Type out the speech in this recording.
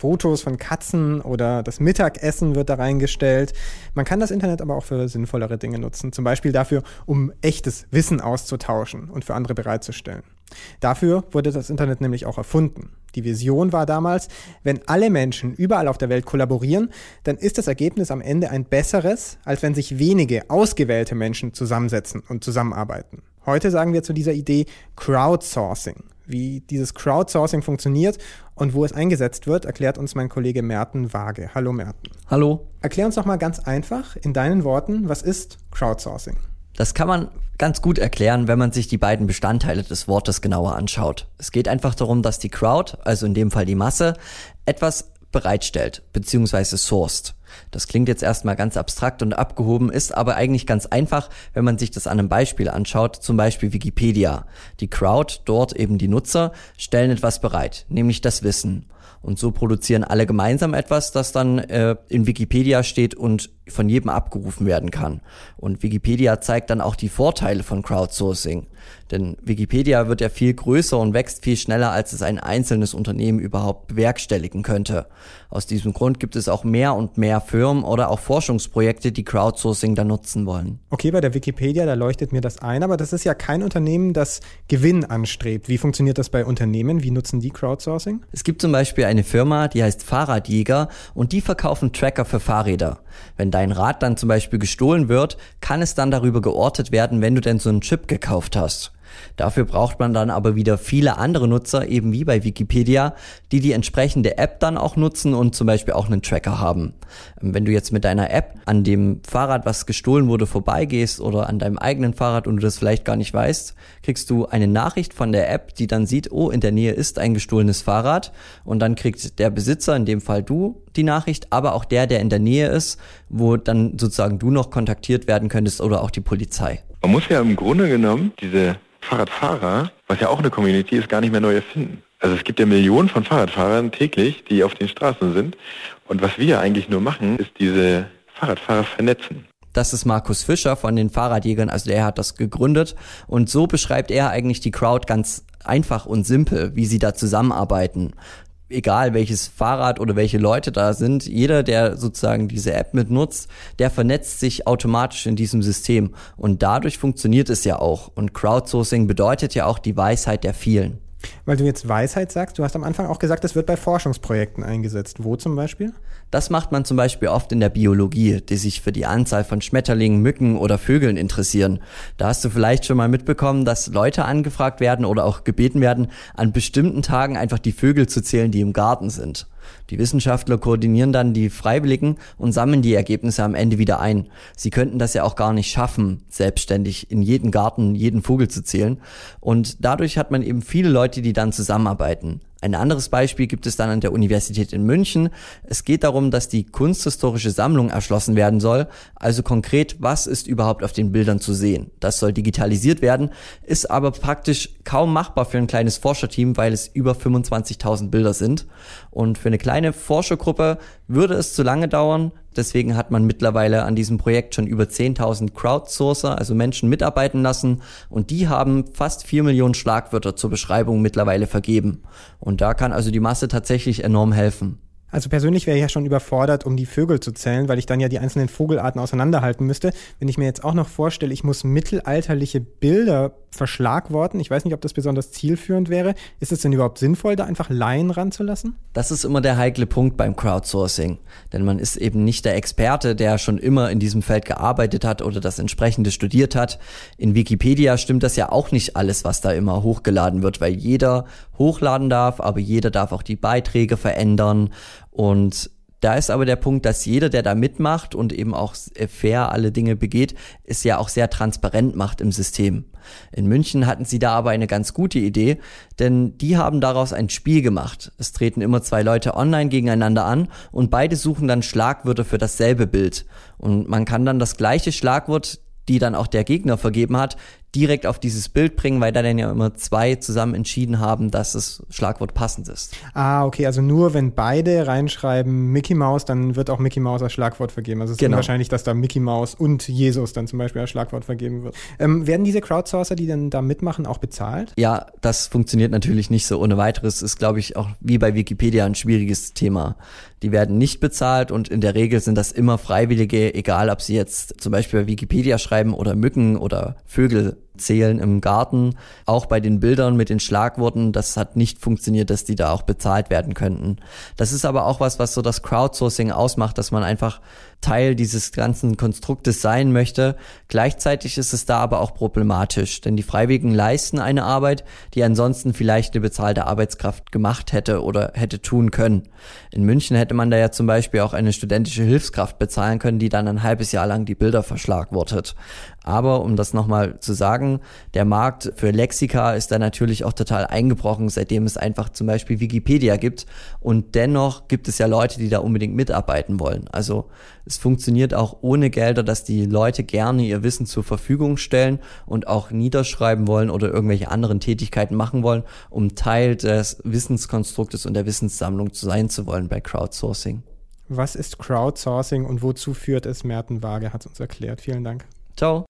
Fotos von Katzen oder das Mittagessen wird da reingestellt. Man kann das Internet aber auch für sinnvollere Dinge nutzen, zum Beispiel dafür, um echtes Wissen auszutauschen und für andere bereitzustellen. Dafür wurde das Internet nämlich auch erfunden. Die Vision war damals, wenn alle Menschen überall auf der Welt kollaborieren, dann ist das Ergebnis am Ende ein besseres, als wenn sich wenige ausgewählte Menschen zusammensetzen und zusammenarbeiten. Heute sagen wir zu dieser Idee Crowdsourcing. Wie dieses Crowdsourcing funktioniert und wo es eingesetzt wird, erklärt uns mein Kollege Merten Waage. Hallo Merten. Hallo. Erklär uns doch mal ganz einfach in deinen Worten, was ist Crowdsourcing? Das kann man ganz gut erklären, wenn man sich die beiden Bestandteile des Wortes genauer anschaut. Es geht einfach darum, dass die Crowd, also in dem Fall die Masse, etwas bereitstellt bzw. sourced. Das klingt jetzt erstmal ganz abstrakt und abgehoben, ist aber eigentlich ganz einfach, wenn man sich das an einem Beispiel anschaut, zum Beispiel Wikipedia. Die Crowd, dort eben die Nutzer, stellen etwas bereit, nämlich das Wissen. Und so produzieren alle gemeinsam etwas, das dann äh, in Wikipedia steht und von jedem abgerufen werden kann. Und Wikipedia zeigt dann auch die Vorteile von Crowdsourcing. Denn Wikipedia wird ja viel größer und wächst viel schneller, als es ein einzelnes Unternehmen überhaupt bewerkstelligen könnte. Aus diesem Grund gibt es auch mehr und mehr Firmen oder auch Forschungsprojekte, die Crowdsourcing dann nutzen wollen. Okay, bei der Wikipedia, da leuchtet mir das ein, aber das ist ja kein Unternehmen, das Gewinn anstrebt. Wie funktioniert das bei Unternehmen? Wie nutzen die Crowdsourcing? Es gibt zum Beispiel eine Firma, die heißt Fahrradjäger und die verkaufen Tracker für Fahrräder. Wenn dein Rad dann zum Beispiel gestohlen wird, kann es dann darüber geortet werden, wenn du denn so einen Chip gekauft hast. Dafür braucht man dann aber wieder viele andere Nutzer, eben wie bei Wikipedia, die die entsprechende App dann auch nutzen und zum Beispiel auch einen Tracker haben. Wenn du jetzt mit deiner App an dem Fahrrad, was gestohlen wurde, vorbeigehst oder an deinem eigenen Fahrrad und du das vielleicht gar nicht weißt, kriegst du eine Nachricht von der App, die dann sieht, oh, in der Nähe ist ein gestohlenes Fahrrad und dann kriegt der Besitzer, in dem Fall du, die Nachricht, aber auch der, der in der Nähe ist, wo dann sozusagen du noch kontaktiert werden könntest oder auch die Polizei. Man muss ja im Grunde genommen diese Fahrradfahrer, was ja auch eine Community ist, gar nicht mehr neu erfinden. Also es gibt ja Millionen von Fahrradfahrern täglich, die auf den Straßen sind. Und was wir eigentlich nur machen, ist diese Fahrradfahrer vernetzen. Das ist Markus Fischer von den Fahrradjägern, also der hat das gegründet. Und so beschreibt er eigentlich die Crowd ganz einfach und simpel, wie sie da zusammenarbeiten egal welches Fahrrad oder welche Leute da sind, jeder, der sozusagen diese App mitnutzt, der vernetzt sich automatisch in diesem System. Und dadurch funktioniert es ja auch. Und Crowdsourcing bedeutet ja auch die Weisheit der vielen. Weil du jetzt Weisheit sagst, du hast am Anfang auch gesagt, es wird bei Forschungsprojekten eingesetzt. Wo zum Beispiel? Das macht man zum Beispiel oft in der Biologie, die sich für die Anzahl von Schmetterlingen, Mücken oder Vögeln interessieren. Da hast du vielleicht schon mal mitbekommen, dass Leute angefragt werden oder auch gebeten werden, an bestimmten Tagen einfach die Vögel zu zählen, die im Garten sind. Die Wissenschaftler koordinieren dann die Freiwilligen und sammeln die Ergebnisse am Ende wieder ein. Sie könnten das ja auch gar nicht schaffen, selbstständig in jeden Garten jeden Vogel zu zählen. Und dadurch hat man eben viele Leute, die dann zusammenarbeiten. Ein anderes Beispiel gibt es dann an der Universität in München. Es geht darum, dass die kunsthistorische Sammlung erschlossen werden soll. Also konkret, was ist überhaupt auf den Bildern zu sehen? Das soll digitalisiert werden, ist aber praktisch kaum machbar für ein kleines Forscherteam, weil es über 25.000 Bilder sind. Und für eine kleine Forschergruppe würde es zu lange dauern. Deswegen hat man mittlerweile an diesem Projekt schon über 10.000 Crowdsourcer, also Menschen mitarbeiten lassen. Und die haben fast 4 Millionen Schlagwörter zur Beschreibung mittlerweile vergeben. Und da kann also die Masse tatsächlich enorm helfen. Also persönlich wäre ich ja schon überfordert, um die Vögel zu zählen, weil ich dann ja die einzelnen Vogelarten auseinanderhalten müsste. Wenn ich mir jetzt auch noch vorstelle, ich muss mittelalterliche Bilder verschlagworten, ich weiß nicht, ob das besonders zielführend wäre. Ist es denn überhaupt sinnvoll, da einfach Laien ranzulassen? Das ist immer der heikle Punkt beim Crowdsourcing. Denn man ist eben nicht der Experte, der schon immer in diesem Feld gearbeitet hat oder das entsprechende studiert hat. In Wikipedia stimmt das ja auch nicht alles, was da immer hochgeladen wird, weil jeder hochladen darf, aber jeder darf auch die Beiträge verändern und da ist aber der Punkt, dass jeder, der da mitmacht und eben auch fair alle Dinge begeht, es ja auch sehr transparent macht im System. In München hatten sie da aber eine ganz gute Idee, denn die haben daraus ein Spiel gemacht. Es treten immer zwei Leute online gegeneinander an und beide suchen dann Schlagwörter für dasselbe Bild. Und man kann dann das gleiche Schlagwort die dann auch der Gegner vergeben hat, direkt auf dieses Bild bringen, weil da dann ja immer zwei zusammen entschieden haben, dass das Schlagwort passend ist. Ah, okay, also nur wenn beide reinschreiben Mickey Mouse, dann wird auch Mickey Mouse als Schlagwort vergeben. Also es ist Genau. unwahrscheinlich, dass da Mickey Mouse und Jesus dann zum Beispiel als Schlagwort vergeben wird. Ähm, werden diese Crowdsourcer, die dann da mitmachen, auch bezahlt? Ja, das funktioniert natürlich nicht so ohne weiteres. Ist, glaube ich, auch wie bei Wikipedia ein schwieriges Thema. Die werden nicht bezahlt und in der Regel sind das immer Freiwillige, egal ob sie jetzt zum Beispiel bei Wikipedia schreiben oder Mücken oder Vögel zählen im Garten. Auch bei den Bildern mit den Schlagworten, das hat nicht funktioniert, dass die da auch bezahlt werden könnten. Das ist aber auch was, was so das Crowdsourcing ausmacht, dass man einfach Teil dieses ganzen Konstruktes sein möchte. Gleichzeitig ist es da aber auch problematisch, denn die Freiwilligen leisten eine Arbeit, die ansonsten vielleicht eine bezahlte Arbeitskraft gemacht hätte oder hätte tun können. In München hätte man da ja zum Beispiel auch eine studentische Hilfskraft bezahlen können, die dann ein halbes Jahr lang die Bilder verschlagwortet. Aber um das nochmal zu sagen, der Markt für Lexika ist da natürlich auch total eingebrochen, seitdem es einfach zum Beispiel Wikipedia gibt. Und dennoch gibt es ja Leute, die da unbedingt mitarbeiten wollen. Also es funktioniert auch ohne Gelder, dass die Leute gerne ihr Wissen zur Verfügung stellen und auch niederschreiben wollen oder irgendwelche anderen Tätigkeiten machen wollen, um Teil des Wissenskonstruktes und der Wissenssammlung sein zu wollen bei Crowdsourcing. Was ist Crowdsourcing und wozu führt es? Merten Waage hat es uns erklärt. Vielen Dank. Ciao.